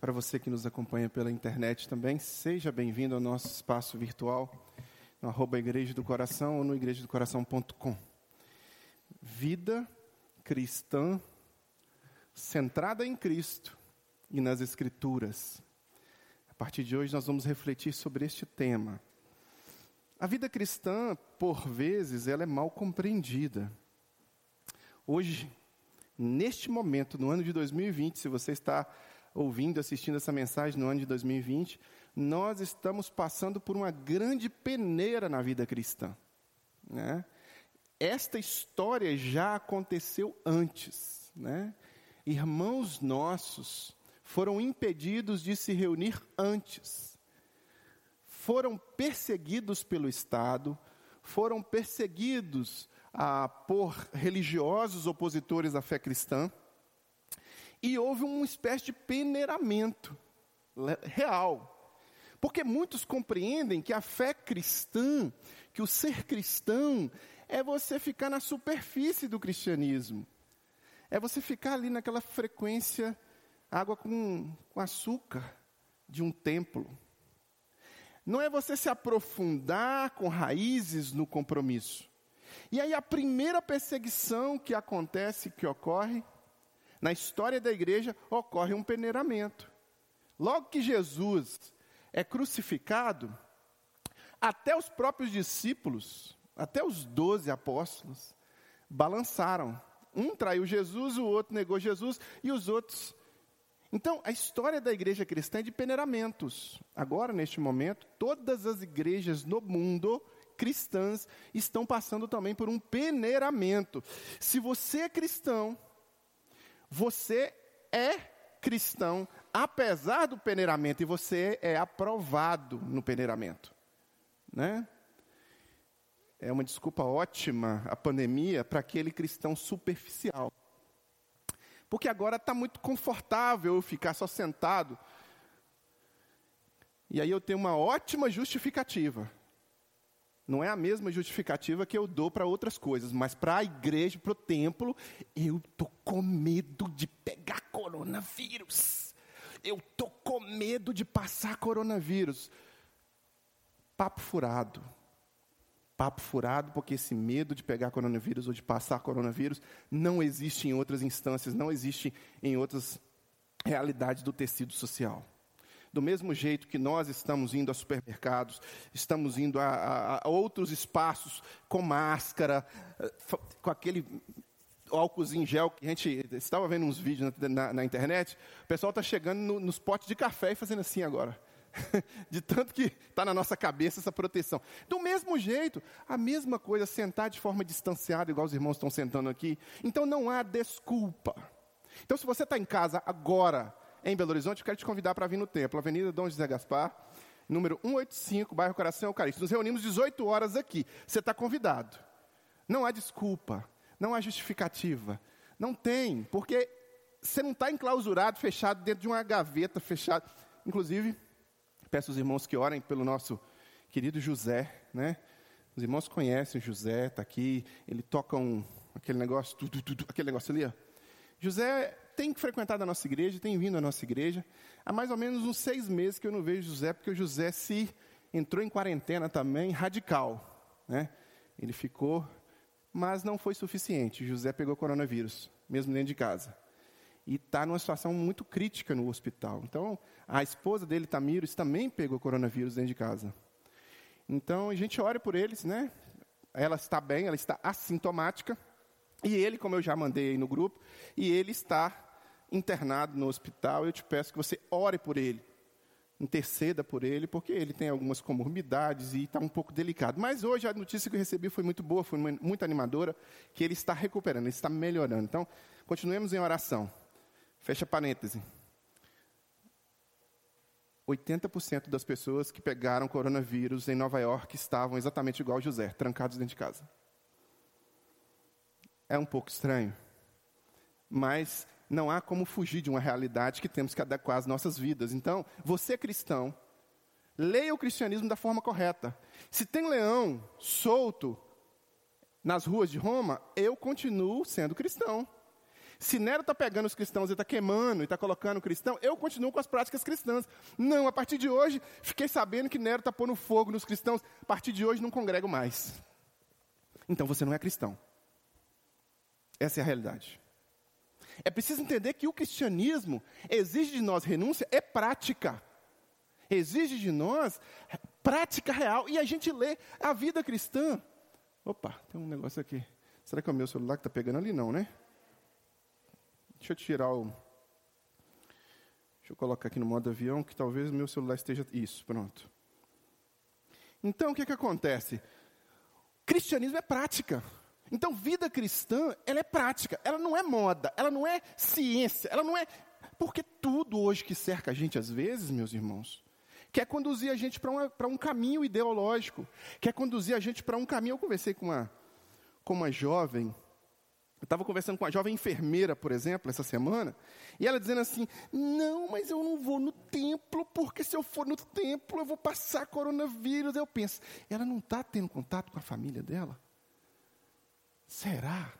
Para você que nos acompanha pela internet também, seja bem-vindo ao nosso espaço virtual, no arroba Igreja do Coração ou no igrejadocoração.com. Vida cristã centrada em Cristo e nas Escrituras. A partir de hoje nós vamos refletir sobre este tema. A vida cristã, por vezes, ela é mal compreendida. Hoje, neste momento, no ano de 2020, se você está ouvindo, assistindo essa mensagem no ano de 2020, nós estamos passando por uma grande peneira na vida cristã. Né? Esta história já aconteceu antes. Né? Irmãos nossos foram impedidos de se reunir antes. Foram perseguidos pelo Estado, foram perseguidos ah, por religiosos opositores à fé cristã e houve uma espécie de peneiramento real. Porque muitos compreendem que a fé cristã, que o ser cristão, é você ficar na superfície do cristianismo. É você ficar ali naquela frequência, água com, com açúcar de um templo. Não é você se aprofundar com raízes no compromisso. E aí a primeira perseguição que acontece, que ocorre, na história da igreja ocorre um peneiramento. Logo que Jesus é crucificado, até os próprios discípulos, até os doze apóstolos, balançaram. Um traiu Jesus, o outro negou Jesus e os outros. Então, a história da igreja cristã é de peneiramentos. Agora, neste momento, todas as igrejas no mundo cristãs estão passando também por um peneiramento. Se você é cristão, você é cristão, apesar do peneiramento, e você é aprovado no peneiramento. Né? É uma desculpa ótima a pandemia para aquele cristão superficial. Porque agora está muito confortável eu ficar só sentado. E aí eu tenho uma ótima justificativa. Não é a mesma justificativa que eu dou para outras coisas, mas para a igreja, para o templo, eu estou com medo de pegar coronavírus. Eu estou com medo de passar coronavírus. Papo furado. Papo furado, porque esse medo de pegar coronavírus ou de passar coronavírus não existe em outras instâncias, não existe em outras realidades do tecido social. Do mesmo jeito que nós estamos indo a supermercados, estamos indo a, a, a outros espaços com máscara, eh, com aquele álcool em gel que a gente estava vendo uns vídeos na, na, na internet, o pessoal está chegando no, nos potes de café e fazendo assim agora. de tanto que está na nossa cabeça essa proteção. Do mesmo jeito, a mesma coisa, sentar de forma distanciada, igual os irmãos estão sentando aqui. Então não há desculpa. Então, se você está em casa agora, em Belo Horizonte, eu quero te convidar para vir no templo, Avenida Dom José Gaspar, número 185, bairro Coração Eucarístico. Nos reunimos 18 horas aqui. Você está convidado. Não há desculpa, não há justificativa. Não tem, porque você não está enclausurado, fechado dentro de uma gaveta, fechado. Inclusive, peço aos irmãos que orem pelo nosso querido José, né? Os irmãos conhecem o José, está aqui, ele toca um, aquele negócio, tudo, tudo, aquele negócio ali, ó. José tem frequentado a nossa igreja, tem vindo à nossa igreja. Há mais ou menos uns seis meses que eu não vejo José, porque o José se entrou em quarentena também, radical. Né? Ele ficou, mas não foi suficiente. José pegou coronavírus, mesmo dentro de casa. E está numa situação muito crítica no hospital. Então, a esposa dele, Tamires, também pegou coronavírus dentro de casa. Então, a gente ora por eles, né? Ela está bem, ela está assintomática. E ele, como eu já mandei aí no grupo, e ele está internado no hospital, eu te peço que você ore por ele. Interceda por ele, porque ele tem algumas comorbidades e está um pouco delicado. Mas hoje a notícia que eu recebi foi muito boa, foi muito animadora, que ele está recuperando, ele está melhorando. Então, continuemos em oração. Fecha parêntese. 80% das pessoas que pegaram coronavírus em Nova York estavam exatamente igual José, trancados dentro de casa. É um pouco estranho, mas não há como fugir de uma realidade que temos que adequar às nossas vidas. Então, você cristão, leia o cristianismo da forma correta. Se tem leão solto nas ruas de Roma, eu continuo sendo cristão. Se Nero está pegando os cristãos e está queimando e está colocando cristão, eu continuo com as práticas cristãs. Não, a partir de hoje, fiquei sabendo que Nero está pondo fogo nos cristãos. A partir de hoje, não congrego mais. Então você não é cristão. Essa é a realidade. É preciso entender que o cristianismo exige de nós renúncia, é prática. Exige de nós prática real. E a gente lê a vida cristã. Opa, tem um negócio aqui. Será que é o meu celular que está pegando ali? Não, né? Deixa eu tirar o. Deixa eu colocar aqui no modo avião, que talvez meu celular esteja. Isso, pronto. Então, o que, que acontece? Cristianismo é prática. Então, vida cristã, ela é prática, ela não é moda, ela não é ciência, ela não é. Porque tudo hoje que cerca a gente, às vezes, meus irmãos, quer conduzir a gente para um caminho ideológico, quer conduzir a gente para um caminho. Eu conversei com uma, com uma jovem eu estava conversando com uma jovem enfermeira, por exemplo, essa semana, e ela dizendo assim: Não, mas eu não vou no templo, porque se eu for no templo eu vou passar coronavírus. Eu penso, ela não está tendo contato com a família dela? Será?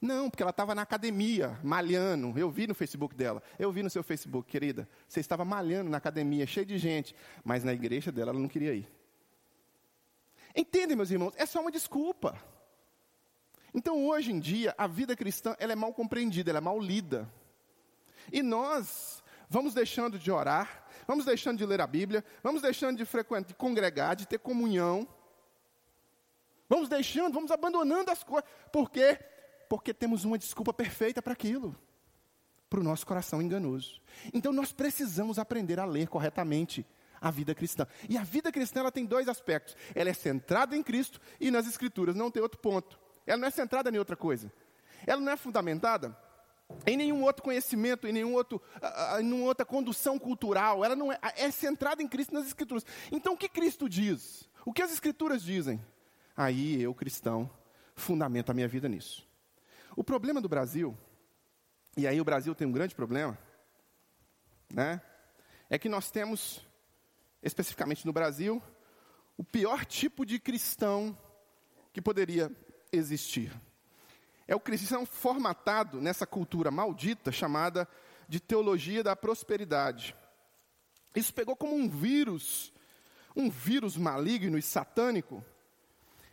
Não, porque ela estava na academia, malhando. Eu vi no Facebook dela. Eu vi no seu Facebook, querida. Você estava malhando na academia, cheio de gente. Mas na igreja dela ela não queria ir. Entendem, meus irmãos? É só uma desculpa. Então, hoje em dia, a vida cristã ela é mal compreendida, ela é mal lida. E nós vamos deixando de orar, vamos deixando de ler a Bíblia, vamos deixando de frequentar, de congregar, de ter comunhão. Vamos deixando, vamos abandonando as coisas. Por quê? Porque temos uma desculpa perfeita para aquilo. Para o nosso coração enganoso. Então nós precisamos aprender a ler corretamente a vida cristã. E a vida cristã ela tem dois aspectos. Ela é centrada em Cristo e nas Escrituras, não tem outro ponto. Ela não é centrada em outra coisa. Ela não é fundamentada em nenhum outro conhecimento, em nenhum outro, em nenhuma outra condução cultural. Ela não é, é centrada em Cristo nas Escrituras. Então, o que Cristo diz? O que as Escrituras dizem? Aí eu, cristão, fundamento a minha vida nisso. O problema do Brasil, e aí o Brasil tem um grande problema, né? É que nós temos, especificamente no Brasil, o pior tipo de cristão que poderia existir. É o cristão formatado nessa cultura maldita chamada de teologia da prosperidade. Isso pegou como um vírus, um vírus maligno e satânico,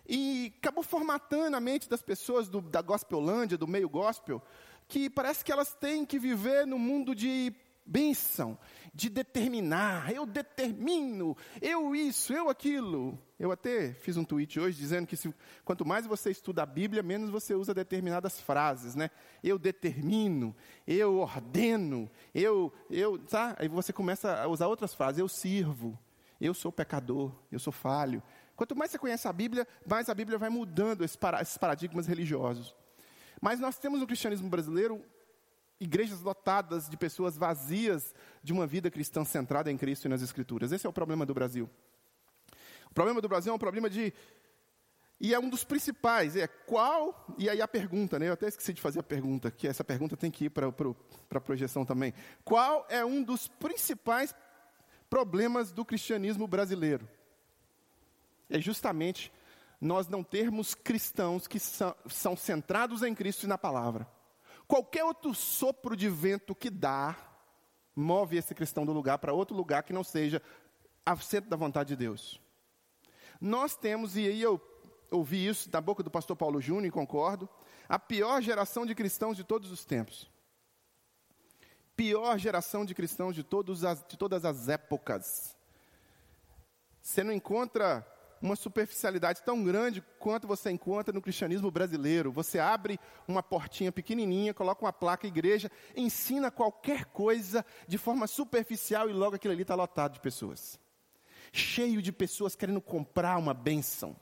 e acabou formatando a mente das pessoas do, da gospelândia, do meio gospel, que parece que elas têm que viver no mundo de bênção, de determinar, eu determino, eu isso, eu aquilo. Eu até fiz um tweet hoje dizendo que se, quanto mais você estuda a Bíblia, menos você usa determinadas frases, né? Eu determino, eu ordeno, eu, eu, tá? Aí você começa a usar outras frases, eu sirvo, eu sou pecador, eu sou falho. Quanto mais você conhece a Bíblia, mais a Bíblia vai mudando esses paradigmas religiosos. Mas nós temos no cristianismo brasileiro igrejas lotadas de pessoas vazias de uma vida cristã centrada em Cristo e nas Escrituras. Esse é o problema do Brasil. O problema do Brasil é um problema de. E é um dos principais, é qual. E aí a pergunta, né? Eu até esqueci de fazer a pergunta, que essa pergunta tem que ir para a projeção também. Qual é um dos principais problemas do cristianismo brasileiro? É justamente nós não termos cristãos que são, são centrados em Cristo e na palavra. Qualquer outro sopro de vento que dá, move esse cristão do lugar para outro lugar que não seja a centro da vontade de Deus. Nós temos, e aí eu ouvi isso da boca do pastor Paulo Júnior e concordo, a pior geração de cristãos de todos os tempos. Pior geração de cristãos de, as, de todas as épocas. Você não encontra uma superficialidade tão grande quanto você encontra no cristianismo brasileiro. Você abre uma portinha pequenininha, coloca uma placa igreja, ensina qualquer coisa de forma superficial e logo aquilo ali está lotado de pessoas. Cheio de pessoas querendo comprar uma bênção.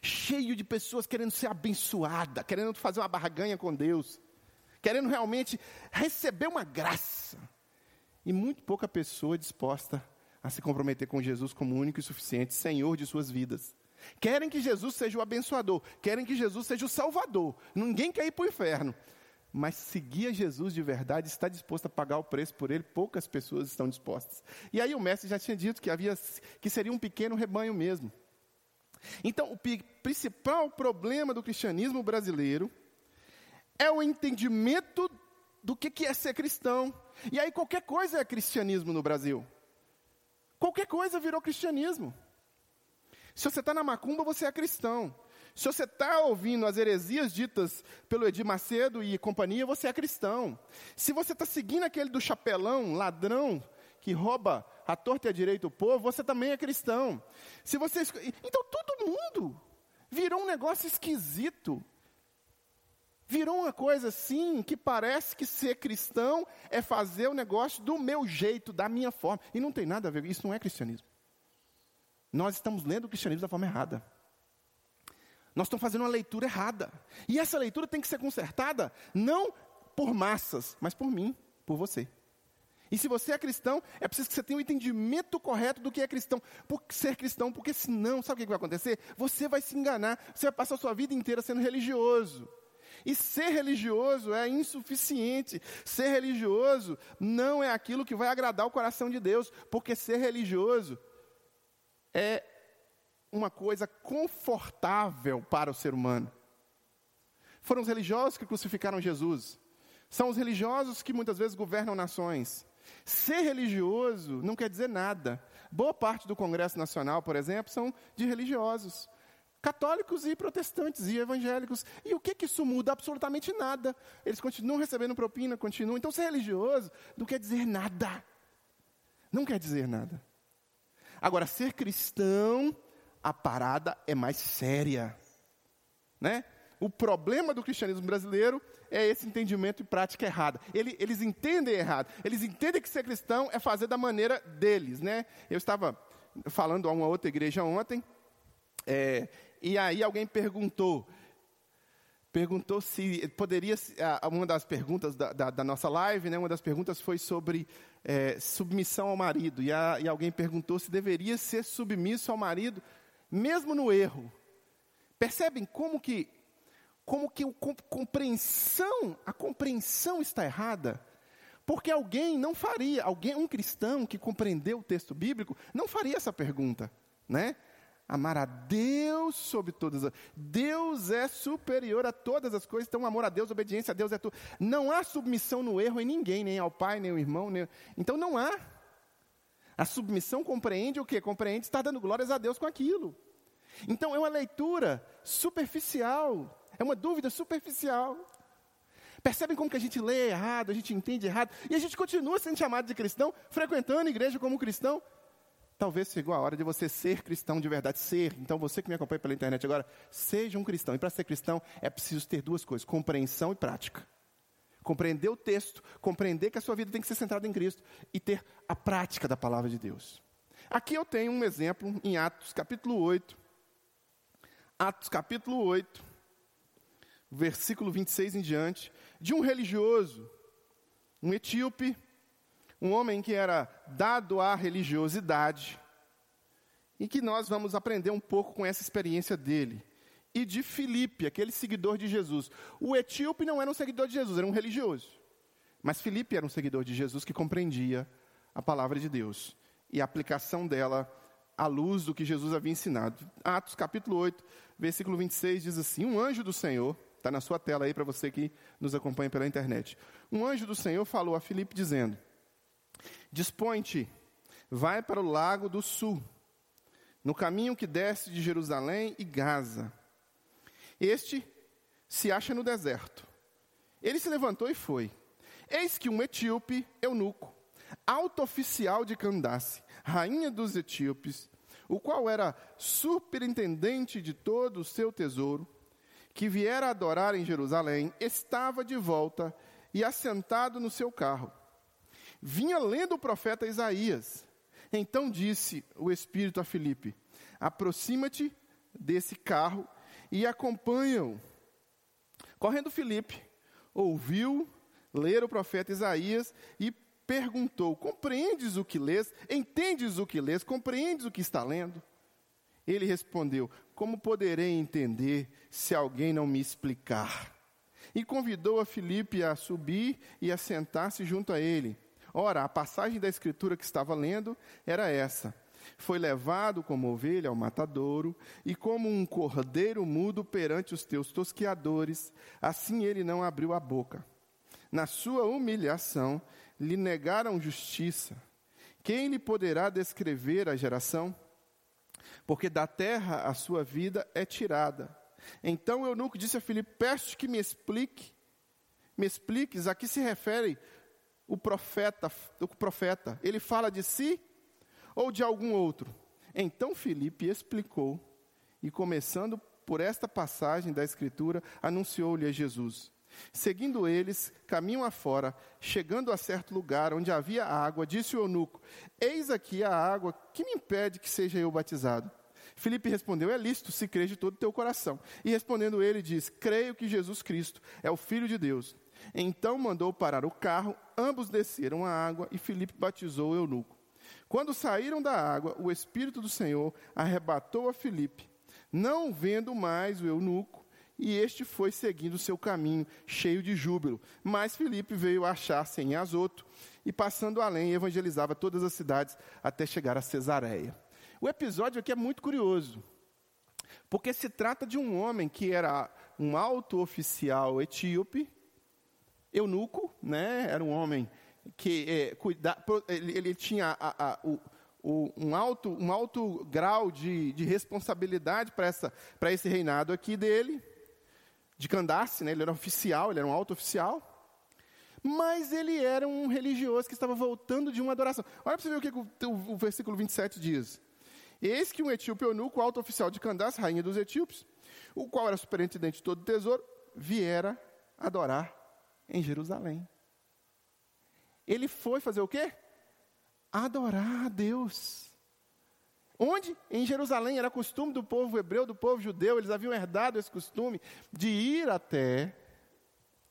Cheio de pessoas querendo ser abençoada, querendo fazer uma barganha com Deus. Querendo realmente receber uma graça. E muito pouca pessoa disposta a se comprometer com Jesus como único e suficiente Senhor de suas vidas. Querem que Jesus seja o abençoador, querem que Jesus seja o salvador. Ninguém quer ir para o inferno. Mas seguir a Jesus de verdade, está disposto a pagar o preço por ele, poucas pessoas estão dispostas. E aí o mestre já tinha dito que havia que seria um pequeno rebanho mesmo. Então, o principal problema do cristianismo brasileiro é o entendimento do que é ser cristão. E aí qualquer coisa é cristianismo no Brasil. Qualquer coisa virou cristianismo. Se você está na macumba, você é cristão. Se você está ouvindo as heresias ditas pelo Edir Macedo e companhia, você é cristão. Se você está seguindo aquele do chapelão, ladrão, que rouba a torta e a direita o povo, você também é cristão. Se você Então todo mundo virou um negócio esquisito. Virou uma coisa assim que parece que ser cristão é fazer o negócio do meu jeito, da minha forma. E não tem nada a ver, isso não é cristianismo. Nós estamos lendo o cristianismo da forma errada. Nós estamos fazendo uma leitura errada. E essa leitura tem que ser consertada não por massas, mas por mim, por você. E se você é cristão, é preciso que você tenha o um entendimento correto do que é cristão, por ser cristão, porque senão, sabe o que vai acontecer? Você vai se enganar, você vai passar a sua vida inteira sendo religioso. E ser religioso é insuficiente. Ser religioso não é aquilo que vai agradar o coração de Deus, porque ser religioso é uma coisa confortável para o ser humano. Foram os religiosos que crucificaram Jesus. São os religiosos que muitas vezes governam nações. Ser religioso não quer dizer nada. Boa parte do Congresso Nacional, por exemplo, são de religiosos. Católicos e protestantes e evangélicos. E o que, que isso muda? Absolutamente nada. Eles continuam recebendo propina, continuam. Então, ser religioso não quer dizer nada. Não quer dizer nada. Agora, ser cristão a parada é mais séria. Né? O problema do cristianismo brasileiro é esse entendimento e prática errada. Ele, eles entendem errado. Eles entendem que ser cristão é fazer da maneira deles. Né? Eu estava falando a uma outra igreja ontem, é, e aí alguém perguntou, perguntou se poderia, uma das perguntas da, da, da nossa live, né, uma das perguntas foi sobre é, submissão ao marido, e, a, e alguém perguntou se deveria ser submisso ao marido mesmo no erro. Percebem como que como que a compreensão, a compreensão está errada? Porque alguém não faria, alguém, um cristão que compreendeu o texto bíblico, não faria essa pergunta, né? Amar a Deus sobre todas as Deus é superior a todas as coisas, então amor a Deus, obediência a Deus é tudo. Não há submissão no erro em ninguém, nem ao pai, nem ao irmão, nem... então não há. A submissão compreende o que? Compreende estar dando glórias a Deus com aquilo. Então é uma leitura superficial, é uma dúvida superficial. Percebem como que a gente lê errado, a gente entende errado, e a gente continua sendo chamado de cristão, frequentando a igreja como cristão. Talvez chegou a hora de você ser cristão de verdade, ser. Então você que me acompanha pela internet agora, seja um cristão. E para ser cristão é preciso ter duas coisas: compreensão e prática compreender o texto, compreender que a sua vida tem que ser centrada em Cristo e ter a prática da palavra de Deus. Aqui eu tenho um exemplo em Atos capítulo 8. Atos capítulo 8, versículo 26 em diante, de um religioso, um etíope, um homem que era dado à religiosidade, e que nós vamos aprender um pouco com essa experiência dele e de Filipe, aquele seguidor de Jesus. O etíope não era um seguidor de Jesus, era um religioso. Mas Filipe era um seguidor de Jesus que compreendia a palavra de Deus e a aplicação dela à luz do que Jesus havia ensinado. Atos capítulo 8, versículo 26 diz assim: Um anjo do Senhor, está na sua tela aí para você que nos acompanha pela internet. Um anjo do Senhor falou a Filipe dizendo: Dispõe-te, vai para o lago do sul, no caminho que desce de Jerusalém e Gaza. Este se acha no deserto. Ele se levantou e foi. Eis que um etíope, eunuco, alto oficial de Candace, rainha dos etíopes, o qual era superintendente de todo o seu tesouro, que viera adorar em Jerusalém, estava de volta e assentado no seu carro. Vinha lendo o profeta Isaías. Então disse o Espírito a Filipe: Aproxima-te desse carro e acompanham. Correndo Filipe, ouviu ler o profeta Isaías e perguntou: Compreendes o que lês? Entendes o que lês? Compreendes o que está lendo? Ele respondeu: Como poderei entender se alguém não me explicar? E convidou a Filipe a subir e a sentar-se junto a ele. Ora, a passagem da escritura que estava lendo era essa: foi levado como ovelha ao matadouro, e como um cordeiro mudo perante os teus tosqueadores, assim ele não abriu a boca. Na sua humilhação, lhe negaram justiça. Quem lhe poderá descrever a geração? Porque da terra a sua vida é tirada. Então o eunuco disse a Filipe: Peço que me explique, me expliques a que se refere o profeta, o profeta. Ele fala de si ou de algum outro? Então Filipe explicou, e começando por esta passagem da Escritura, anunciou-lhe a Jesus. Seguindo eles, caminham afora, chegando a certo lugar onde havia água, disse o eunuco: Eis aqui a água, que me impede que seja eu batizado? Filipe respondeu: É lícito, se crês de todo o teu coração. E respondendo ele, diz: Creio que Jesus Cristo é o Filho de Deus. Então mandou parar o carro, ambos desceram a água e Filipe batizou o eunuco. Quando saíram da água, o Espírito do Senhor arrebatou a Filipe, não vendo mais o eunuco, e este foi seguindo seu caminho, cheio de júbilo. Mas Filipe veio achar-se em Azoto, e passando além, evangelizava todas as cidades até chegar a Cesareia. O episódio aqui é muito curioso, porque se trata de um homem que era um alto oficial etíope, eunuco, né? era um homem que é, cuida, ele, ele, tinha a, a, o, o, um, alto, um alto grau de, de responsabilidade para esse reinado aqui dele, de Candace, né? ele era oficial, ele era um alto oficial. Mas ele era um religioso que estava voltando de uma adoração. Olha para você ver o que o, o, o versículo 27 diz. Eis que um etíope eunuco, alto oficial de Candace, rainha dos etíopes, o qual era superintendente de todo o tesouro, viera adorar em Jerusalém. Ele foi fazer o quê? Adorar a Deus. Onde? Em Jerusalém era costume do povo hebreu, do povo judeu, eles haviam herdado esse costume de ir até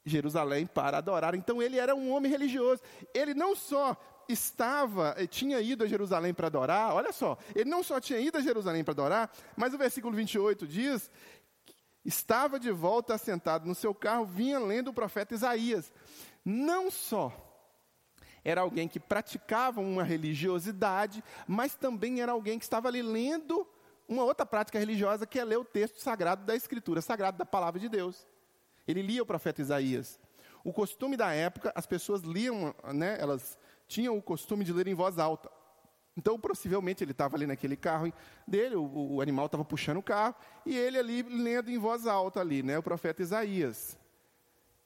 Jerusalém para adorar. Então ele era um homem religioso. Ele não só estava, eh, tinha ido a Jerusalém para adorar, olha só, ele não só tinha ido a Jerusalém para adorar, mas o versículo 28 diz: estava de volta assentado no seu carro, vinha lendo o profeta Isaías. Não só era alguém que praticava uma religiosidade, mas também era alguém que estava ali lendo uma outra prática religiosa, que é ler o texto sagrado da Escritura, sagrado da palavra de Deus. Ele lia o profeta Isaías. O costume da época, as pessoas liam, né, elas tinham o costume de ler em voz alta. Então, possivelmente, ele estava ali naquele carro dele, o, o animal estava puxando o carro, e ele ali lendo em voz alta ali, né, o profeta Isaías.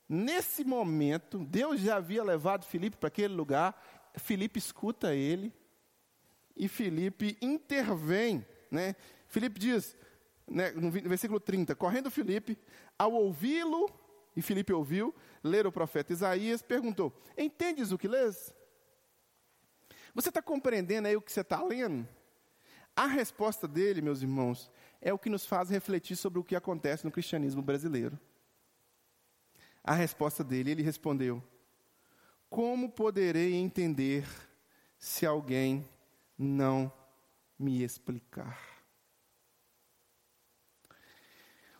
Nesse momento, Deus já havia levado Filipe para aquele lugar, Filipe escuta ele, e Filipe intervém, né? Filipe diz, né, no versículo 30, correndo Filipe, ao ouvi-lo, e Filipe ouviu, ler o profeta Isaías, perguntou, entendes o que lês? Você está compreendendo aí o que você está lendo? A resposta dele, meus irmãos, é o que nos faz refletir sobre o que acontece no cristianismo brasileiro a resposta dele. Ele respondeu: Como poderei entender se alguém não me explicar?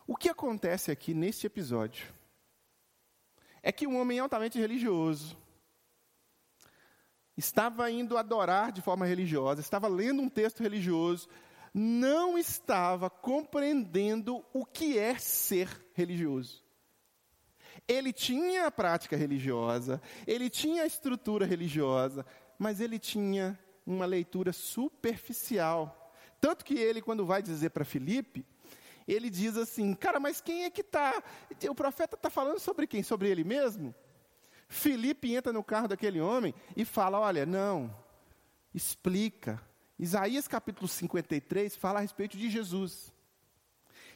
O que acontece aqui neste episódio é que um homem altamente religioso estava indo adorar de forma religiosa, estava lendo um texto religioso, não estava compreendendo o que é ser religioso. Ele tinha a prática religiosa, ele tinha a estrutura religiosa, mas ele tinha uma leitura superficial. Tanto que ele, quando vai dizer para Filipe, ele diz assim: Cara, mas quem é que está? O profeta está falando sobre quem? Sobre ele mesmo? Filipe entra no carro daquele homem e fala: Olha, não, explica. Isaías capítulo 53 fala a respeito de Jesus.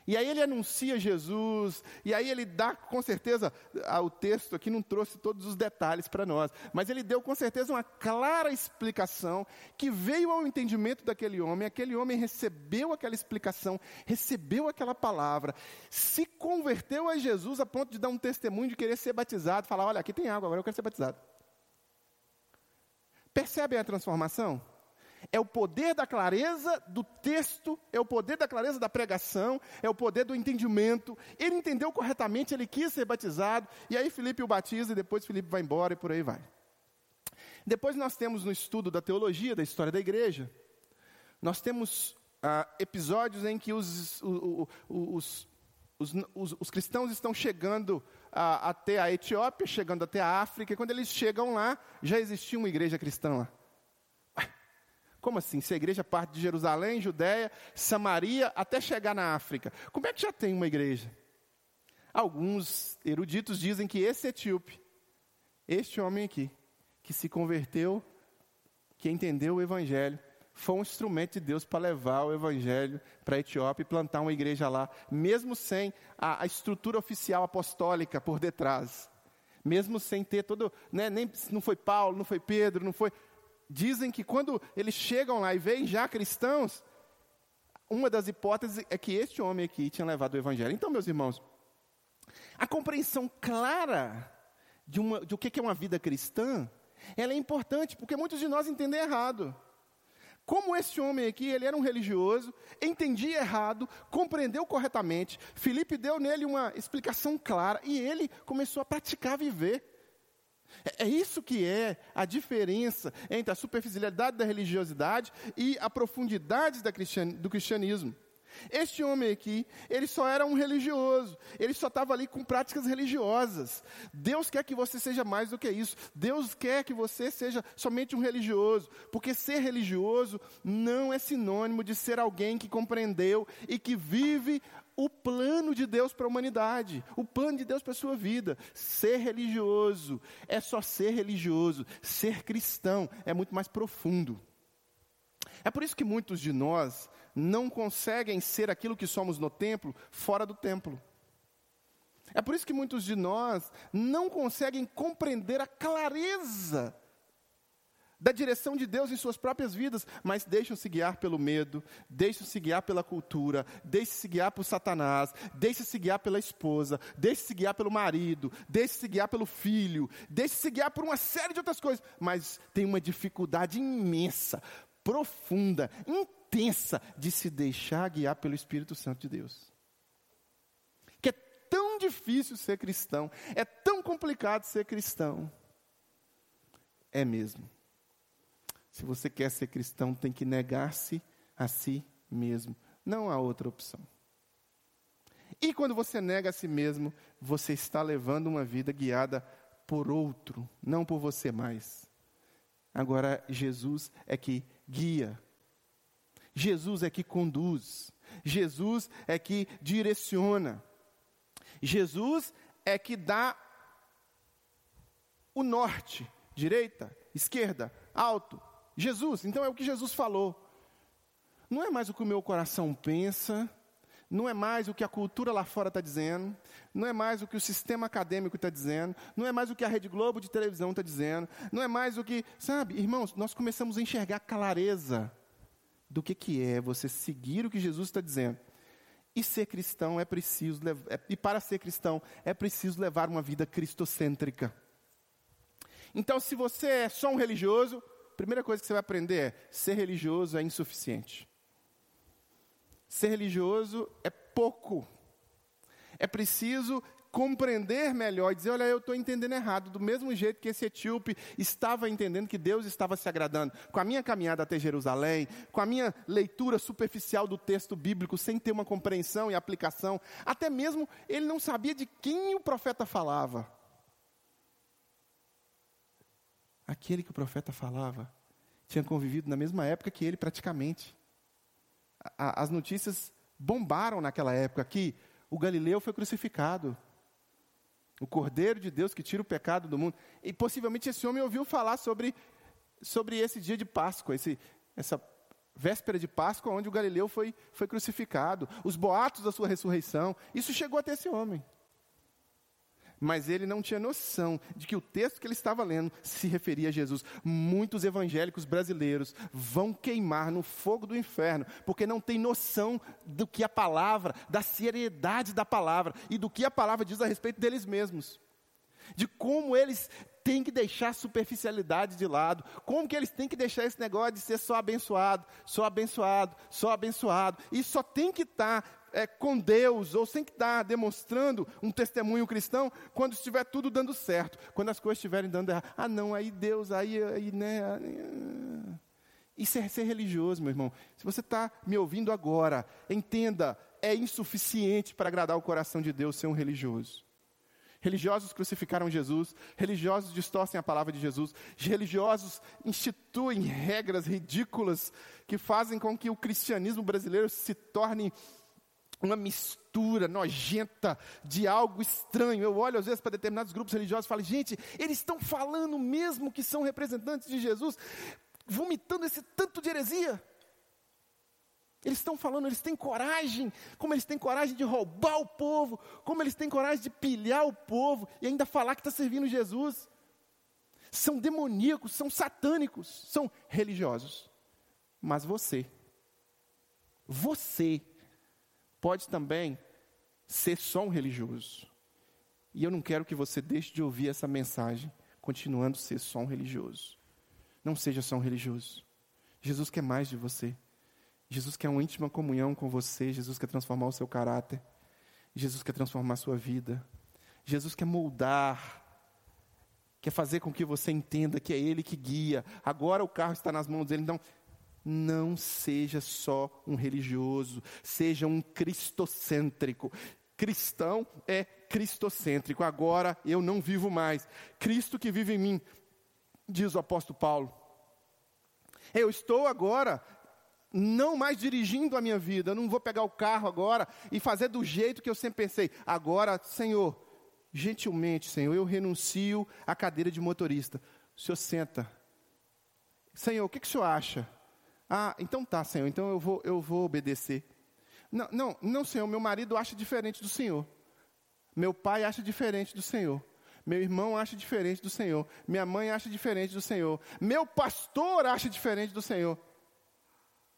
E aí ele anuncia Jesus, e aí ele dá com certeza, ah, o texto aqui não trouxe todos os detalhes para nós, mas ele deu com certeza uma clara explicação que veio ao entendimento daquele homem, aquele homem recebeu aquela explicação, recebeu aquela palavra, se converteu a Jesus a ponto de dar um testemunho de querer ser batizado, falar: olha, aqui tem água, agora eu quero ser batizado. Percebem a transformação? É o poder da clareza do texto, é o poder da clareza da pregação, é o poder do entendimento. Ele entendeu corretamente, ele quis ser batizado, e aí Felipe o batiza, e depois Felipe vai embora e por aí vai. Depois nós temos no estudo da teologia, da história da igreja, nós temos ah, episódios em que os, os, os os, os, os cristãos estão chegando a, até a Etiópia, chegando até a África, e quando eles chegam lá, já existia uma igreja cristã lá. Como assim? Se a igreja parte de Jerusalém, Judéia, Samaria, até chegar na África, como é que já tem uma igreja? Alguns eruditos dizem que esse etíope, este homem aqui, que se converteu, que entendeu o evangelho, foi um instrumento de Deus para levar o evangelho para a Etiópia e plantar uma igreja lá, mesmo sem a, a, estrutura oficial apostólica por detrás. Mesmo sem ter todo, né, nem, não foi Paulo, não foi Pedro, não foi. Dizem que quando eles chegam lá e veem já cristãos, uma das hipóteses é que este homem aqui tinha levado o evangelho. Então, meus irmãos, a compreensão clara de, uma, de o que é uma vida cristã, ela é importante, porque muitos de nós entendem errado. Como esse homem aqui, ele era um religioso, entendia errado, compreendeu corretamente, Felipe deu nele uma explicação clara e ele começou a praticar viver. É, é isso que é a diferença entre a superficialidade da religiosidade e a profundidade do cristianismo. Este homem aqui, ele só era um religioso, ele só estava ali com práticas religiosas. Deus quer que você seja mais do que isso. Deus quer que você seja somente um religioso, porque ser religioso não é sinônimo de ser alguém que compreendeu e que vive o plano de Deus para a humanidade, o plano de Deus para a sua vida. Ser religioso é só ser religioso, ser cristão é muito mais profundo. É por isso que muitos de nós não conseguem ser aquilo que somos no templo, fora do templo. É por isso que muitos de nós não conseguem compreender a clareza da direção de Deus em suas próprias vidas, mas deixam-se guiar pelo medo, deixam-se guiar pela cultura, deixam-se guiar por Satanás, deixam-se guiar pela esposa, deixam-se guiar pelo marido, deixam-se guiar pelo filho, deixam-se guiar por uma série de outras coisas, mas tem uma dificuldade imensa, profunda, intensa de se deixar guiar pelo Espírito Santo de Deus. Que é tão difícil ser cristão, é tão complicado ser cristão. É mesmo. Se você quer ser cristão, tem que negar-se a si mesmo. Não há outra opção. E quando você nega a si mesmo, você está levando uma vida guiada por outro, não por você mais. Agora, Jesus é que guia Jesus é que conduz, Jesus é que direciona, Jesus é que dá o norte, direita, esquerda, alto. Jesus, então é o que Jesus falou. Não é mais o que o meu coração pensa, não é mais o que a cultura lá fora está dizendo, não é mais o que o sistema acadêmico está dizendo, não é mais o que a Rede Globo de televisão está dizendo, não é mais o que, sabe, irmãos, nós começamos a enxergar clareza do que, que é você seguir o que Jesus está dizendo. E ser cristão é preciso, é, e para ser cristão é preciso levar uma vida cristocêntrica. Então, se você é só um religioso, primeira coisa que você vai aprender é: ser religioso é insuficiente. Ser religioso é pouco. É preciso compreender melhor e dizer: olha, eu estou entendendo errado, do mesmo jeito que esse etíope estava entendendo que Deus estava se agradando. Com a minha caminhada até Jerusalém, com a minha leitura superficial do texto bíblico, sem ter uma compreensão e aplicação, até mesmo ele não sabia de quem o profeta falava. Aquele que o profeta falava tinha convivido na mesma época que ele, praticamente. as notícias bombaram naquela época que o Galileu foi crucificado. O Cordeiro de Deus que tira o pecado do mundo. E possivelmente esse homem ouviu falar sobre, sobre esse dia de Páscoa, esse, essa véspera de Páscoa, onde o Galileu foi, foi crucificado, os boatos da sua ressurreição. Isso chegou até esse homem mas ele não tinha noção de que o texto que ele estava lendo se referia a Jesus. Muitos evangélicos brasileiros vão queimar no fogo do inferno, porque não têm noção do que a palavra, da seriedade da palavra e do que a palavra diz a respeito deles mesmos. De como eles têm que deixar a superficialidade de lado, como que eles têm que deixar esse negócio de ser só abençoado, só abençoado, só abençoado, e só tem que estar tá é, com Deus, ou sem estar demonstrando um testemunho cristão, quando estiver tudo dando certo, quando as coisas estiverem dando errado. Ah, não, aí Deus, aí, aí né. Isso é ser religioso, meu irmão. Se você está me ouvindo agora, entenda, é insuficiente para agradar o coração de Deus ser um religioso. Religiosos crucificaram Jesus, religiosos distorcem a palavra de Jesus, religiosos instituem regras ridículas que fazem com que o cristianismo brasileiro se torne uma mistura nojenta de algo estranho. Eu olho às vezes para determinados grupos religiosos e falo, gente, eles estão falando mesmo que são representantes de Jesus, vomitando esse tanto de heresia. Eles estão falando, eles têm coragem, como eles têm coragem de roubar o povo, como eles têm coragem de pilhar o povo e ainda falar que está servindo Jesus. São demoníacos, são satânicos, são religiosos. Mas você, você pode também ser só um religioso. E eu não quero que você deixe de ouvir essa mensagem, continuando a ser só um religioso. Não seja só um religioso. Jesus quer mais de você. Jesus quer uma íntima comunhão com você, Jesus quer transformar o seu caráter, Jesus quer transformar a sua vida, Jesus quer moldar, quer fazer com que você entenda que é Ele que guia. Agora o carro está nas mãos dele, então não seja só um religioso, seja um cristocêntrico. Cristão é cristocêntrico. Agora eu não vivo mais. Cristo que vive em mim, diz o apóstolo Paulo. Eu estou agora não mais dirigindo a minha vida, eu não vou pegar o carro agora e fazer do jeito que eu sempre pensei. Agora, Senhor, gentilmente, Senhor, eu renuncio à cadeira de motorista. O Senhor senta. Senhor, o que, que o Senhor acha? Ah, então tá, Senhor, então eu vou, eu vou obedecer. Não, não, não, Senhor, meu marido acha diferente do Senhor. Meu pai acha diferente do Senhor. Meu irmão acha diferente do Senhor. Minha mãe acha diferente do Senhor. Meu pastor acha diferente do Senhor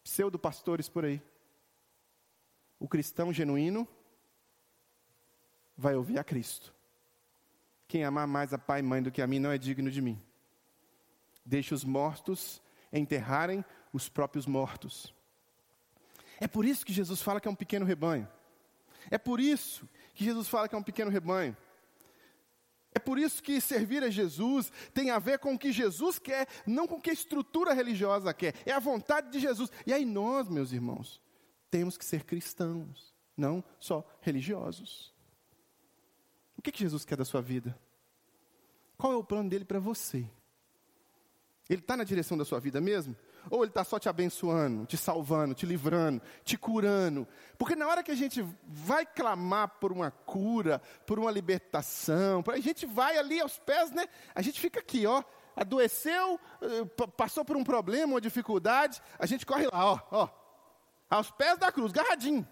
pseudo-pastores por aí. O cristão genuíno vai ouvir a Cristo. Quem amar mais a pai e mãe do que a mim não é digno de mim. Deixe os mortos enterrarem os próprios mortos. É por isso que Jesus fala que é um pequeno rebanho. É por isso que Jesus fala que é um pequeno rebanho. É por isso que servir a Jesus tem a ver com o que Jesus quer, não com o que a estrutura religiosa quer. É a vontade de Jesus. E aí nós, meus irmãos, temos que ser cristãos, não só religiosos. O que, que Jesus quer da sua vida? Qual é o plano dele para você? Ele está na direção da sua vida mesmo? Ou ele está só te abençoando, te salvando, te livrando, te curando? Porque na hora que a gente vai clamar por uma cura, por uma libertação, a gente vai ali aos pés, né? A gente fica aqui, ó. Adoeceu, eh, passou por um problema, uma dificuldade, a gente corre lá, ó, ó. Aos pés da cruz, garradinho.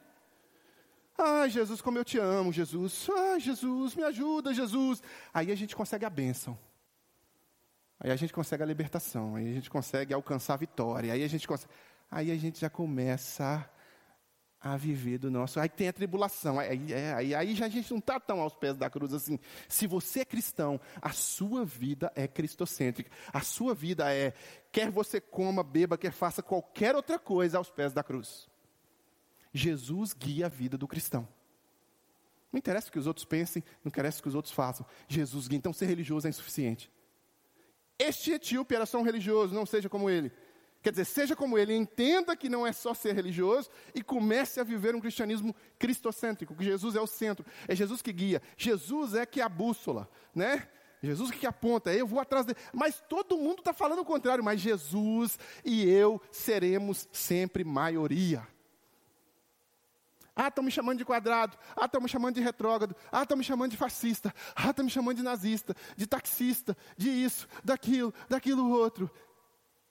Ai, Jesus, como eu te amo, Jesus. Ai, Jesus, me ajuda, Jesus. Aí a gente consegue a bênção. Aí a gente consegue a libertação, aí a gente consegue alcançar a vitória, aí a gente consegue, aí a gente já começa a viver do nosso. Aí tem a tribulação, aí, é, aí, aí já a gente não está tão aos pés da cruz assim. Se você é cristão, a sua vida é cristocêntrica. A sua vida é, quer você coma, beba, quer faça qualquer outra coisa aos pés da cruz. Jesus guia a vida do cristão. Não interessa o que os outros pensem, não interessa o que os outros façam. Jesus guia. Então ser religioso é insuficiente. Este etíope era só um religioso, não seja como ele. Quer dizer, seja como ele, entenda que não é só ser religioso e comece a viver um cristianismo cristocêntrico, que Jesus é o centro, é Jesus que guia, Jesus é que é a bússola, né? Jesus que aponta, eu vou atrás dele. Mas todo mundo está falando o contrário, mas Jesus e eu seremos sempre maioria. Ah, estão me chamando de quadrado. Ah, estão me chamando de retrógrado. Ah, estão me chamando de fascista. Ah, estão me chamando de nazista, de taxista, de isso, daquilo, daquilo outro.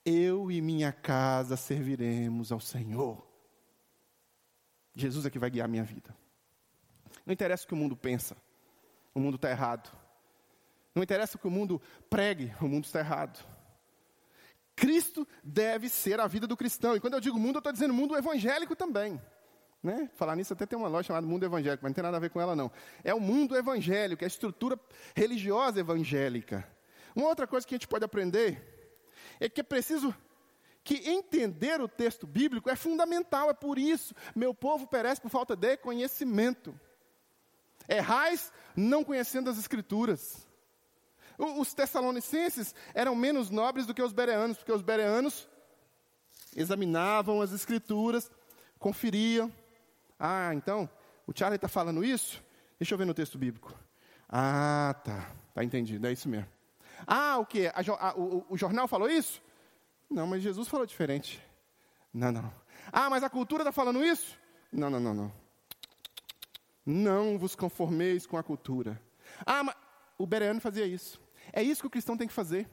Eu e minha casa serviremos ao Senhor. Jesus é que vai guiar a minha vida. Não interessa o que o mundo pensa, o mundo está errado. Não interessa o que o mundo pregue, o mundo está errado. Cristo deve ser a vida do cristão. E quando eu digo mundo, eu estou dizendo mundo evangélico também. Né? Falar nisso até tem uma loja chamada Mundo Evangélico, mas não tem nada a ver com ela não. É o mundo evangélico, é a estrutura religiosa evangélica. Uma outra coisa que a gente pode aprender é que é preciso que entender o texto bíblico é fundamental, é por isso meu povo perece por falta de conhecimento. Errais não conhecendo as escrituras. Os tessalonicenses eram menos nobres do que os bereanos, porque os bereanos examinavam as escrituras, conferiam, Ah, então, o Charlie está falando isso? Deixa eu ver no texto bíblico. Ah, tá. Tá entendido, é isso mesmo. Ah, o que? O, o jornal falou isso? Não, mas Jesus falou diferente. Não, não. Ah, mas a cultura está falando isso? Não, não, não, não. Não vos conformeis com a cultura. Ah, mas o Bereano fazia isso. É isso que o cristão tem que fazer.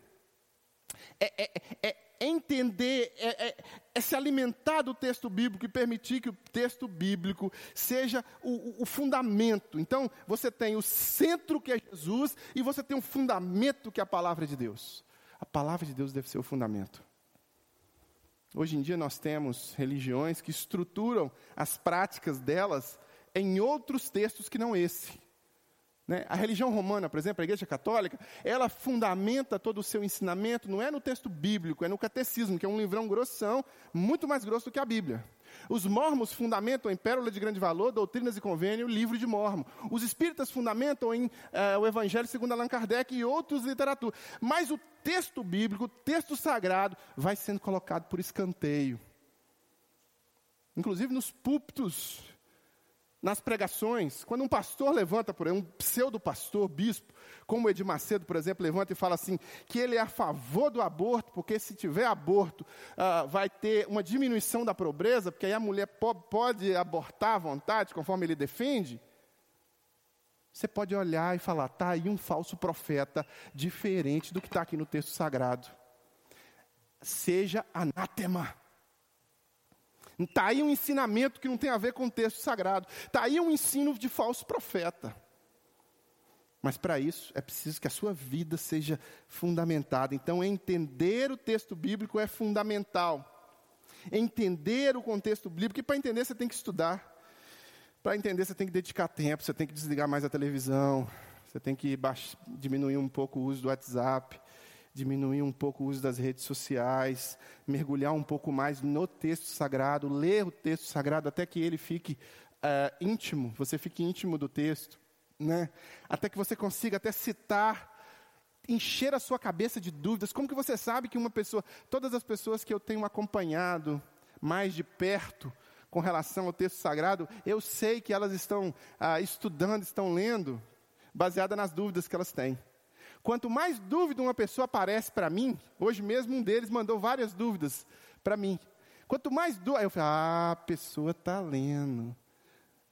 É, é, é entender, é, é, é, se alimentar do texto bíblico e permitir que o texto bíblico seja o, o, fundamento. Então, você tem o centro que é Jesus e você tem o fundamento que é a palavra de Deus. A palavra de Deus deve ser o fundamento. Hoje em dia nós temos religiões que estruturam as práticas delas em outros textos que não esse. Né? A religião romana, por exemplo, a Igreja Católica, ela fundamenta todo o seu ensinamento, não é no texto bíblico, é no catecismo, que é um livrão grossão, muito mais grosso do que a Bíblia. Os mormos fundamentam em Pérola de Grande Valor, Doutrinas e Convênio, Livro de Mormon. Os espíritas fundamentam em uh, o Evangelho segundo Allan Kardec e outros literaturas. Mas o texto bíblico, o texto sagrado, vai sendo colocado por escanteio. Inclusive nos púlpitos nas pregações, quando um pastor levanta, por exemplo, um pseudo-pastor, bispo, como Edir Macedo, por exemplo, levanta e fala assim, que ele é a favor do aborto, porque se tiver aborto, uh, vai ter uma diminuição da pobreza, porque aí a mulher po pode abortar à vontade, conforme ele defende. Você pode olhar e falar, está aí um falso profeta, diferente do que está aqui no texto sagrado. Seja anátema. Está aí um ensinamento que não tem a ver com o texto sagrado. Está aí um ensino de falso profeta. Mas para isso é preciso que a sua vida seja fundamentada. Então, entender o texto bíblico é fundamental. Entender o contexto bíblico, e para entender você tem que estudar. Para entender você tem que dedicar tempo, você tem que desligar mais a televisão, você tem que diminuir um pouco o uso do WhatsApp, diminuir um pouco o uso das redes sociais, mergulhar um pouco mais no texto sagrado, ler o texto sagrado até que ele fique uh, íntimo, você fique íntimo do texto, né? até que você consiga até citar, encher a sua cabeça de dúvidas. Como que você sabe que uma pessoa, todas as pessoas que eu tenho acompanhado mais de perto, com relação ao texto sagrado, eu sei que elas estão ah, estudando, estão lendo, baseada nas dúvidas que elas têm. Quanto mais dúvida uma pessoa aparece para mim, hoje mesmo um deles mandou várias dúvidas para mim. Quanto mais dúvida, eu falei, ah, a pessoa está lendo.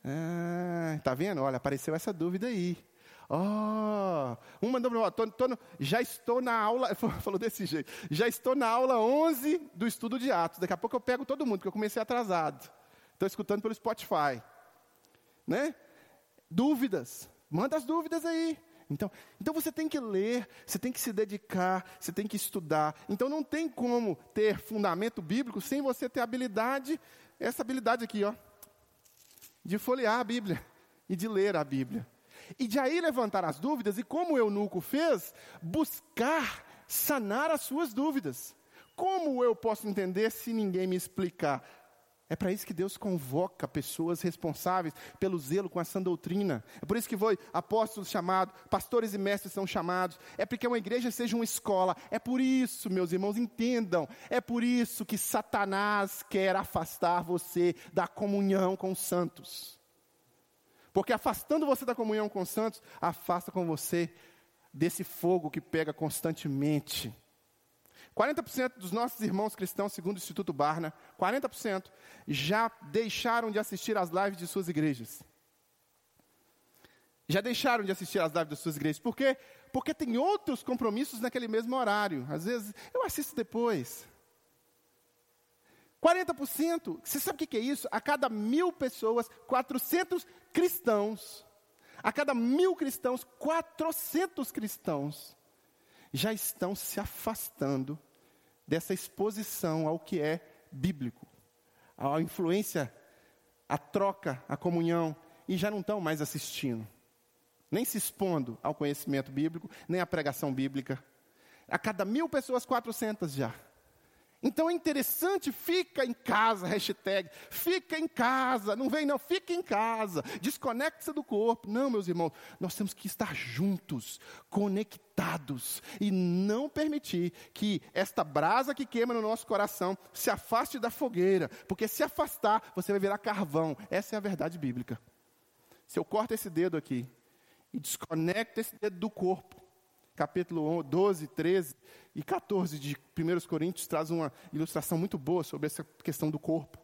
Ah, tá vendo? Olha, apareceu essa dúvida aí. Oh, um mandou para mim, já estou na aula, falou desse jeito, já estou na aula 11 do estudo de Atos. Daqui a pouco eu pego todo mundo, porque eu comecei atrasado. Estou escutando pelo Spotify. Né? Dúvidas, manda as dúvidas aí. Então, então você tem que ler, você tem que se dedicar, você tem que estudar. Então não tem como ter fundamento bíblico sem você ter habilidade, essa habilidade aqui, ó, de folhear a Bíblia e de ler a Bíblia. E de aí levantar as dúvidas e como o eunuco fez, buscar sanar as suas dúvidas. Como eu posso entender se ninguém me explicar? É para isso que Deus convoca pessoas responsáveis pelo zelo com a sã doutrina. É por isso que foi apóstolos chamados, pastores e mestres são chamados. É porque uma igreja seja uma escola. É por isso, meus irmãos, entendam. É por isso que Satanás quer afastar você da comunhão com os santos. Porque afastando você da comunhão com os santos, afasta com você desse fogo que pega constantemente 40% dos nossos irmãos cristãos, segundo o Instituto Barna, 40% já deixaram de assistir às lives de suas igrejas. Já deixaram de assistir às lives das suas igrejas. Por quê? Porque tem outros compromissos naquele mesmo horário. Às vezes, eu assisto depois. 40%, você sabe o que é isso? A cada mil pessoas, 400 cristãos. A cada mil cristãos, 400 cristãos já estão se afastando dessa exposição ao que é bíblico, à influência, à troca, à comunhão, e já não estão mais assistindo, nem se expondo ao conhecimento bíblico, nem à pregação bíblica. A cada mil pessoas, 400 já. Então é interessante, fica em casa, hashtag, fica em casa, não vem não, fica em casa, desconecta-se do corpo. Não, meus irmãos, nós temos que estar juntos, conectados, e não permitir que esta brasa que queima no nosso coração se afaste da fogueira, porque se afastar, você vai virar carvão. Essa é a verdade bíblica. Se eu corto esse dedo aqui e desconecto esse dedo do corpo, capítulo 12, 13 e 14 de 1 Coríntios traz uma ilustração muito boa sobre essa questão do corpo.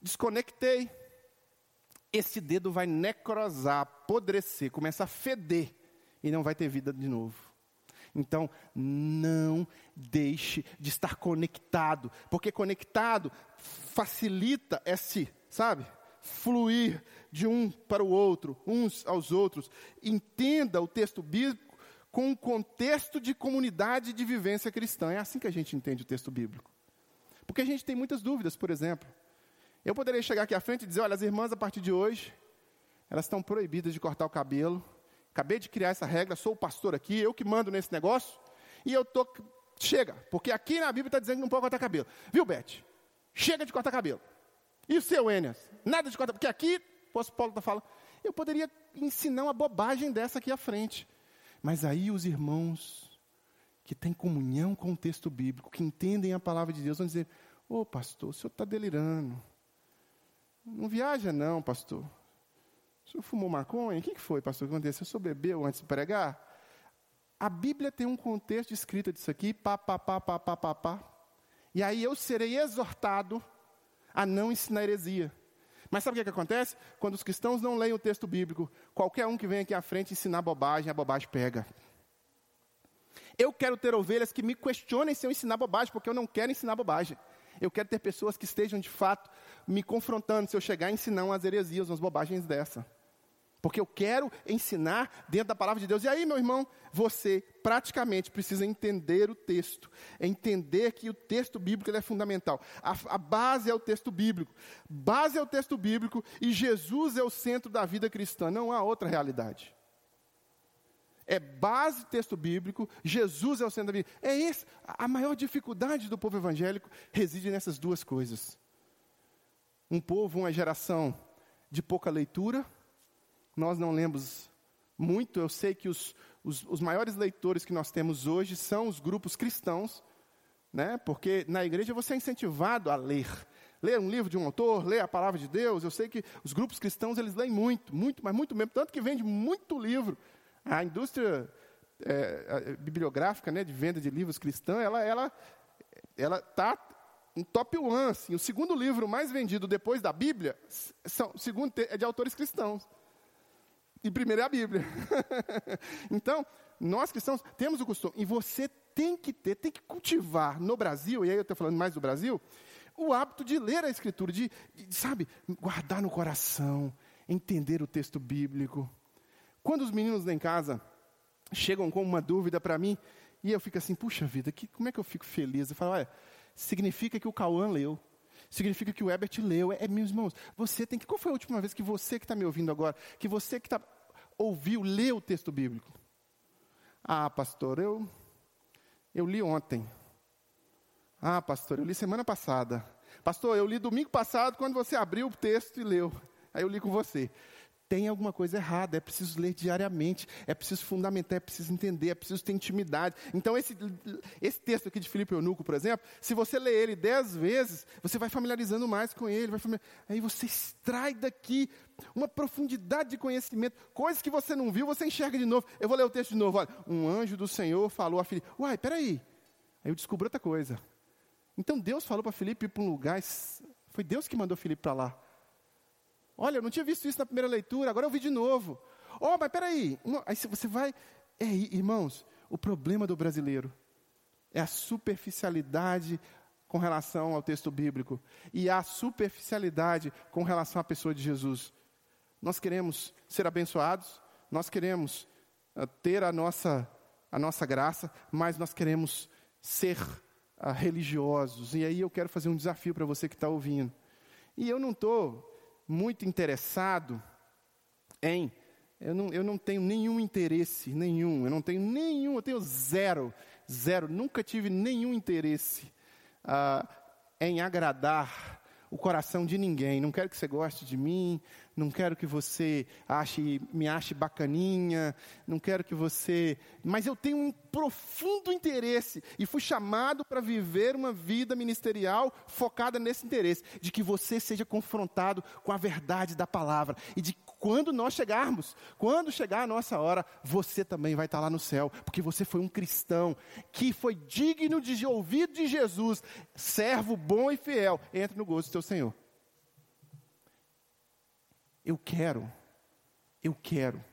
Desconectei. Esse dedo vai necrosar, apodrecer, começa a feder e não vai ter vida de novo. Então, não deixe de estar conectado, porque conectado facilita esse, sabe? Fluir de um para o outro, uns aos outros. Entenda o texto bíblico com um contexto de comunidade de vivência cristã. É assim que a gente entende o texto bíblico. Porque a gente tem muitas dúvidas, por exemplo. Eu poderia chegar aqui à frente e dizer: olha, as irmãs, a partir de hoje, elas estão proibidas de cortar o cabelo. Acabei de criar essa regra, sou o pastor aqui, eu que mando nesse negócio. E eu tô. Chega, porque aqui na Bíblia está dizendo que não pode cortar cabelo. Viu, Beth? Chega de cortar cabelo. E o seu, Enes? Nada de cortar, porque aqui, o apóstolo Paulo está falando, eu poderia ensinar uma bobagem dessa aqui à frente. Mas aí os irmãos que têm comunhão com o texto bíblico, que entendem a palavra de Deus, vão dizer: Ô oh, pastor, o senhor está delirando. Não viaja, não, pastor. O senhor fumou maconha? O que foi, pastor? O que aconteceu? O senhor bebeu antes de pregar? A Bíblia tem um contexto escrito disso aqui, pá, pá, pá, pá, pá, pá, pá. E aí eu serei exortado a não ensinar heresia. Mas sabe o que, que acontece? Quando os cristãos não leem o texto bíblico, qualquer um que vem aqui à frente ensinar bobagem, a bobagem pega. Eu quero ter ovelhas que me questionem se eu ensinar bobagem, porque eu não quero ensinar bobagem. Eu quero ter pessoas que estejam de fato me confrontando se eu chegar a ensinar umas heresias, umas bobagens dessa. Porque eu quero ensinar dentro da palavra de Deus. E aí, meu irmão, você praticamente precisa entender o texto. Entender que o texto bíblico é fundamental. A, a, base é o texto bíblico. Base é o texto bíblico e Jesus é o centro da vida cristã. Não há outra realidade. É base texto bíblico, Jesus é o centro da vida. É esse, a maior dificuldade do povo evangélico reside nessas duas coisas. Um povo, uma geração de pouca leitura, nós não lemos muito, eu sei que os, os, os, maiores leitores que nós temos hoje são os grupos cristãos, né? porque na igreja você é incentivado a ler. Ler um livro de um autor, ler a palavra de Deus. Eu sei que os grupos cristãos eles leem muito, muito, mas muito mesmo. Tanto que vende muito livro. A indústria é, a bibliográfica né, de venda de livros cristãos, ela ela ela está em top one. Assim. O segundo livro mais vendido depois da Bíblia são, segundo, é de autores cristãos. E primeiro é a Bíblia. então, nós cristãos temos o costume, e você tem que ter, tem que cultivar no Brasil, e aí eu estou falando mais do Brasil, o hábito de ler a Escritura, de, de, sabe, guardar no coração, entender o texto bíblico. Quando os meninos lá em casa chegam com uma dúvida para mim, e eu fico assim, puxa vida, que, como é que eu fico feliz? Eu falo, olha, significa que o Cauã leu significa que o Herbert leu. É, é, meus irmãos, você tem que. Qual foi a última vez que você que está me ouvindo agora, que você que está ouviu, leu o texto bíblico? Ah, pastor, eu eu li ontem. Ah, pastor, eu li semana passada. Pastor, eu li domingo passado quando você abriu o texto e leu. Aí eu li com você tem alguma coisa errada, é preciso ler diariamente, é preciso fundamentar, é preciso entender, é preciso ter intimidade. Então, esse, esse texto aqui de Filipe Eunuco, por exemplo, se você ler ele dez vezes, você vai familiarizando mais com ele, aí você extrai daqui uma profundidade de conhecimento, coisas que você não viu, você enxerga de novo. Eu vou ler o texto de novo, olha, um anjo do Senhor falou a Filipe, uai, peraí, aí eu descobri outra coisa. Então Deus falou para Filipe ir para um lugar, foi Deus que mandou Filipe para lá. Olha, eu não tinha visto isso na primeira leitura, agora eu vi de novo. Oh, mas peraí. Aí você vai. É, irmãos, o problema do brasileiro é a superficialidade com relação ao texto bíblico e a superficialidade com relação à pessoa de Jesus. Nós queremos ser abençoados, nós queremos uh, ter a nossa, a nossa graça, mas nós queremos ser uh, religiosos. E aí eu quero fazer um desafio para você que está ouvindo. E eu não estou muito interessado em. Eu não, eu não tenho nenhum interesse, nenhum. Eu não tenho nenhum, eu tenho zero, zero. Nunca tive nenhum interesse ah, em agradar o coração de ninguém. Não quero que você goste de mim, não quero que você ache, me ache bacaninha, não quero que você. Mas eu tenho um profundo interesse e fui chamado para viver uma vida ministerial focada nesse interesse, de que você seja confrontado com a verdade da palavra e de quando nós chegarmos, quando chegar a nossa hora, você também vai estar lá no céu, porque você foi um cristão que foi digno de ouvir de Jesus, servo bom e fiel, entre no gozo do teu Senhor. Eu quero, eu quero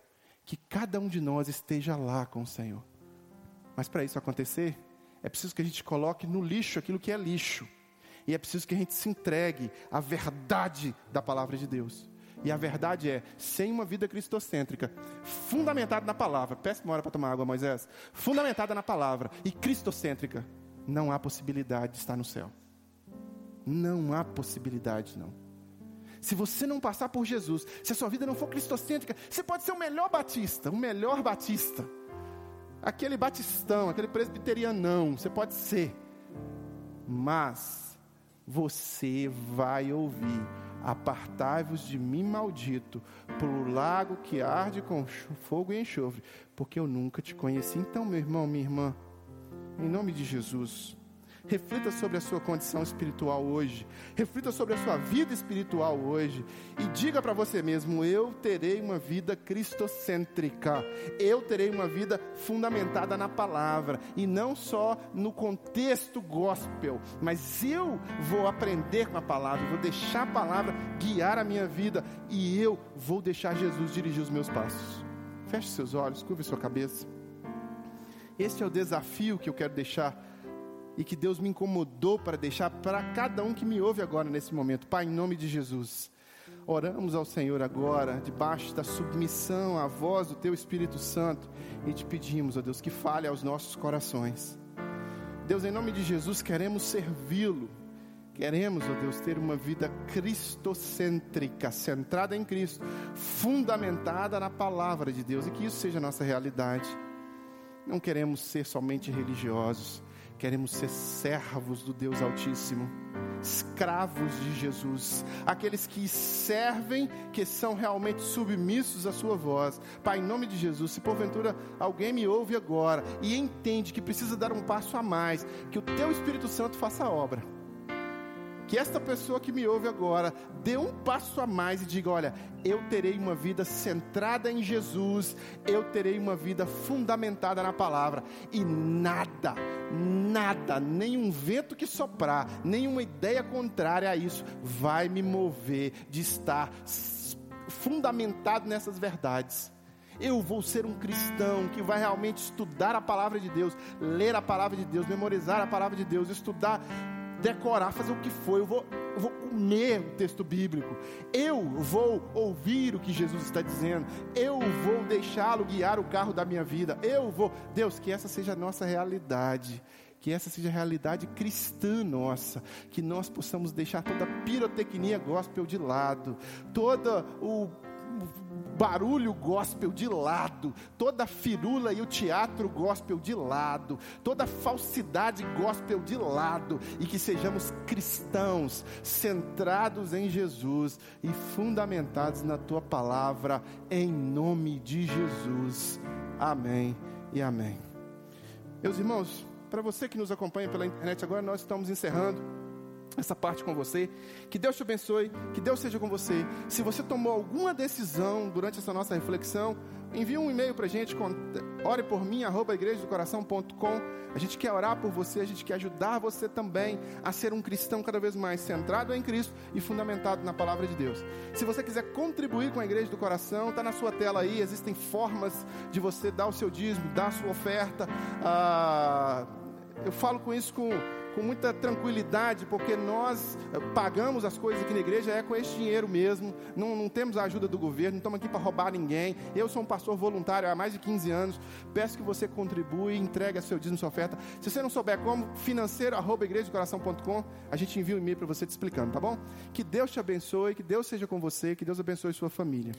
que cada um de nós esteja lá com o Senhor. Mas para isso acontecer, é preciso que a gente coloque no lixo aquilo que é lixo. E é preciso que a gente se entregue à verdade da palavra de Deus. E a verdade é, sem uma vida cristocêntrica, fundamentada na palavra, uma hora para tomar água, Moisés, fundamentada na palavra e cristocêntrica, não há possibilidade de estar no céu. Não há possibilidade, não. Se você não passar por Jesus, se a sua vida não for cristocêntrica, você pode ser o melhor batista, o melhor batista. Aquele batistão, aquele presbiterianão, você pode ser. Mas você vai ouvir Apartai-vos de mim, maldito, pelo lago que arde com fogo e enxofre, porque eu nunca te conheci. Então, meu irmão, minha irmã, em nome de Jesus, Reflita sobre a sua condição espiritual hoje. Reflita sobre a sua vida espiritual hoje. E diga para você mesmo: eu terei uma vida cristocêntrica. Eu terei uma vida fundamentada na palavra. E não só no contexto gospel. Mas eu vou aprender com a palavra. Vou deixar a palavra guiar a minha vida. E eu vou deixar Jesus dirigir os meus passos. Feche seus olhos, curve sua cabeça. Este é o desafio que eu quero deixar e que Deus me incomodou para deixar para cada um que me ouve agora nesse momento. Pai, em nome de Jesus, oramos ao Senhor agora, debaixo da submissão à voz do Teu Espírito Santo, e te pedimos, ó Deus, que fale aos nossos corações. Deus, em nome de Jesus, queremos servi-lo. Queremos, ó Deus, ter uma vida cristocêntrica, centrada em Cristo, fundamentada na palavra de Deus, e que isso seja a nossa realidade. Não queremos ser somente religiosos, Queremos ser servos do Deus Altíssimo, escravos de Jesus, aqueles que servem, que são realmente submissos à Sua voz. Pai, em nome de Jesus, se porventura alguém me ouve agora e entende que precisa dar um passo a mais, que o Teu Espírito Santo faça a obra que esta pessoa que me ouve agora dê um passo a mais e diga: olha, eu terei uma vida centrada em Jesus, eu terei uma vida fundamentada na palavra, e nada, nada, nenhum vento que soprar, nenhuma ideia contrária a isso vai me mover de estar fundamentado nessas verdades. Eu vou ser um cristão que vai realmente estudar a palavra de Deus, ler a palavra de Deus, memorizar a palavra de Deus, estudar decorar, fazer o que for, eu vou, eu vou comer o texto bíblico, eu vou ouvir o que Jesus está dizendo, eu vou deixá-lo guiar o carro da minha vida, eu vou, Deus, que essa seja a nossa realidade. Que essa seja a realidade cristã nossa, que nós possamos deixar toda a pirotecnia gospel de lado, todo o barulho gospel de lado, toda firula e o teatro gospel de lado, toda falsidade gospel de lado, e que sejamos cristãos, centrados em Jesus e fundamentados na tua palavra, em nome de Jesus. Amém e amém. Meus irmãos, para você que nos acompanha pela internet agora, nós estamos encerrando essa parte com você. Que Deus te abençoe, que Deus seja com você. Se você tomou alguma decisão durante essa nossa reflexão, envie um e-mail para a gente, ore por mim, arroba igrejadocoração.com. A gente quer orar por você, a gente quer ajudar você também a ser um cristão cada vez mais centrado em Cristo e fundamentado na palavra de Deus. Se você quiser contribuir com a Igreja do Coração, está na sua tela aí, existem formas de você dar o seu dízimo, dar a sua oferta. Ah, eu falo com isso com com muita tranquilidade, porque nós eh, pagamos as coisas aqui na igreja é com esse dinheiro mesmo, não, não temos a ajuda do governo, não estamos aqui para roubar ninguém. Eu sou um pastor voluntário há mais de 15 anos, peço que você contribua e entregue seu dízimo, sua oferta. Se você não souber como, financeiro, arroba a gente envia um e-mail para você te explicando, tá bom? Que Deus te abençoe, que Deus seja com você, que Deus abençoe sua família.